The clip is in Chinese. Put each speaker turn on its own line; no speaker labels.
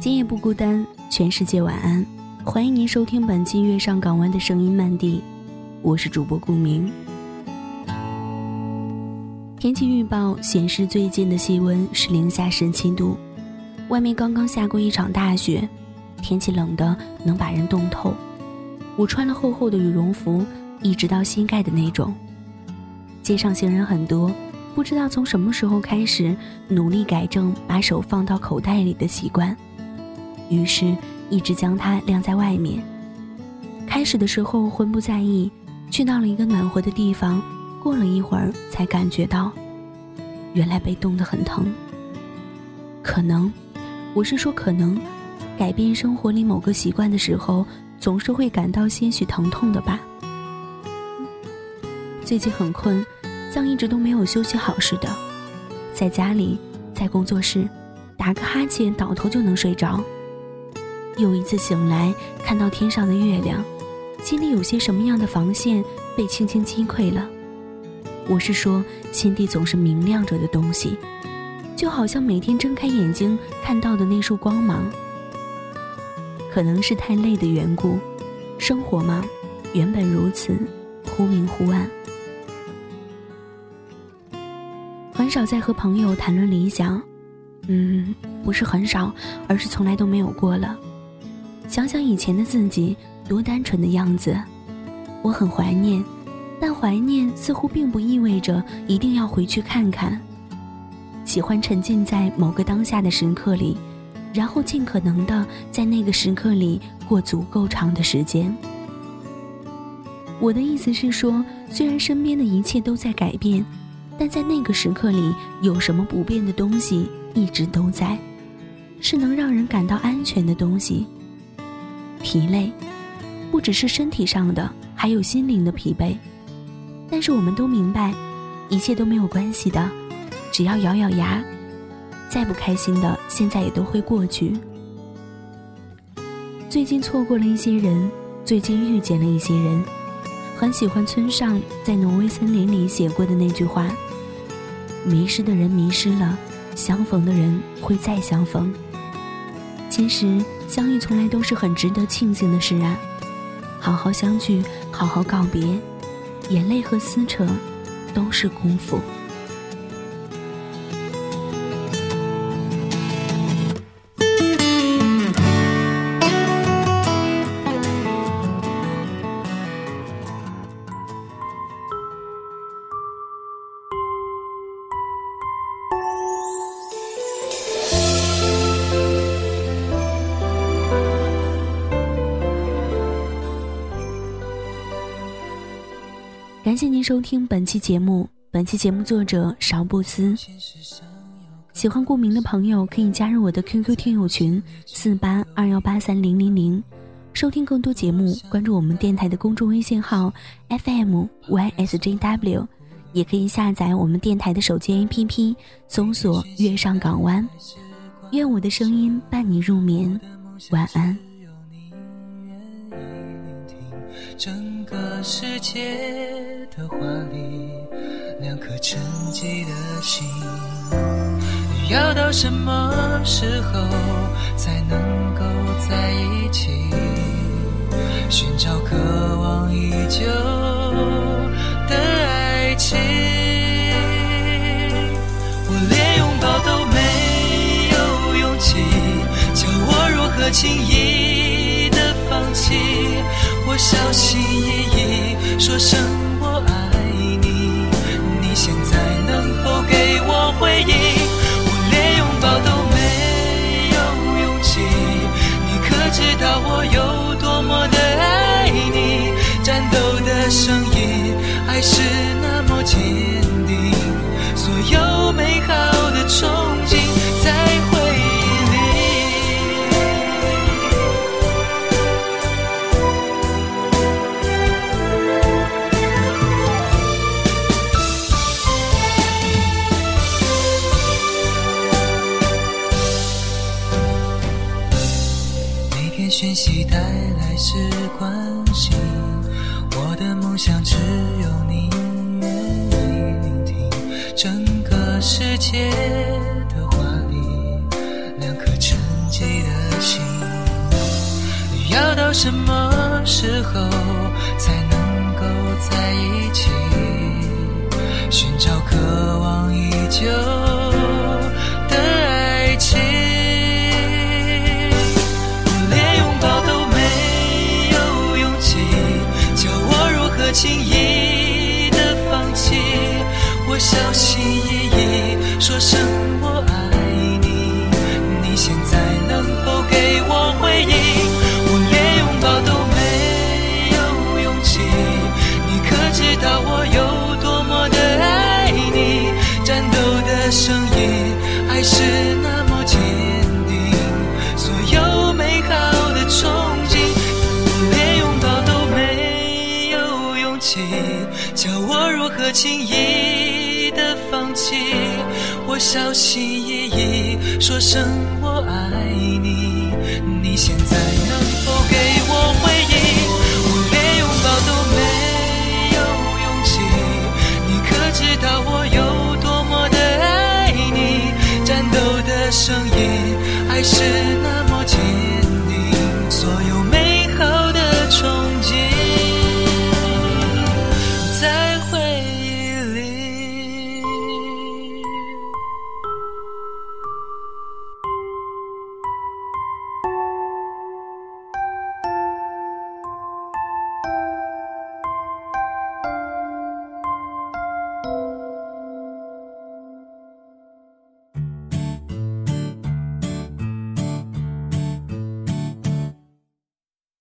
今夜不孤单，全世界晚安。欢迎您收听本期《月上港湾》的声音漫递，我是主播顾明。天气预报显示，最近的气温是零下十七度，外面刚刚下过一场大雪，天气冷的能把人冻透。我穿了厚厚的羽绒服，一直到膝盖的那种。街上行人很多，不知道从什么时候开始，努力改正把手放到口袋里的习惯，于是。一直将它晾在外面。开始的时候浑不在意，去到了一个暖和的地方，过了一会儿才感觉到，原来被冻得很疼。可能，我是说可能，改变生活里某个习惯的时候，总是会感到些许疼痛的吧。最近很困，像一直都没有休息好似的，在家里，在工作室，打个哈欠倒头就能睡着。又一次醒来，看到天上的月亮，心里有些什么样的防线被轻轻击溃了？我是说，心底总是明亮着的东西，就好像每天睁开眼睛看到的那束光芒。可能是太累的缘故，生活嘛，原本如此，忽明忽暗。很少在和朋友谈论理想，嗯，不是很少，而是从来都没有过了。想想以前的自己，多单纯的样子，我很怀念，但怀念似乎并不意味着一定要回去看看。喜欢沉浸在某个当下的时刻里，然后尽可能的在那个时刻里过足够长的时间。我的意思是说，虽然身边的一切都在改变，但在那个时刻里，有什么不变的东西一直都在，是能让人感到安全的东西。疲累，不只是身体上的，还有心灵的疲惫。但是我们都明白，一切都没有关系的，只要咬咬牙，再不开心的，现在也都会过去。最近错过了一些人，最近遇见了一些人，很喜欢村上在《挪威森林》里写过的那句话：“迷失的人迷失了，相逢的人会再相逢。”其实。相遇从来都是很值得庆幸的事啊！好好相聚，好好告别，眼泪和撕扯，都是功夫。感谢您收听本期节目。本期节目作者邵布斯。喜欢顾明的朋友可以加入我的 QQ 听友群四八二幺八三零零零，收听更多节目。关注我们电台的公众微信号 FMYSJW，也可以下载我们电台的手机 APP，搜索“月上港湾”。愿我的声音伴你入眠，晚安。整个世界。的华丽，两颗沉寂的心，要到什么时候才能够在一起？寻找渴望已久的爱情，我连拥抱都没有勇气，叫我如何轻易的放弃？我小心翼翼说声。声音，爱是那么坚定，所有美好的憧憬在回忆里。
每篇讯息带来是关心。的梦想只有你愿意聆听。整个世界的华丽，两颗沉寂的心，要到什么时候才能够在一起？寻找渴望已久。小心翼翼说声我爱你，你现在能否给我回应？我连拥抱都没有勇气，你可知道我有多么的爱你？战斗的声音还是那么坚定，所有美好的憧憬。我连拥抱都没有勇气叫我如何轻易？小心翼翼说声我爱你，你现在能否给我回应？我连拥抱都没有勇气，你可知道我有多么的爱你？战斗的声音爱是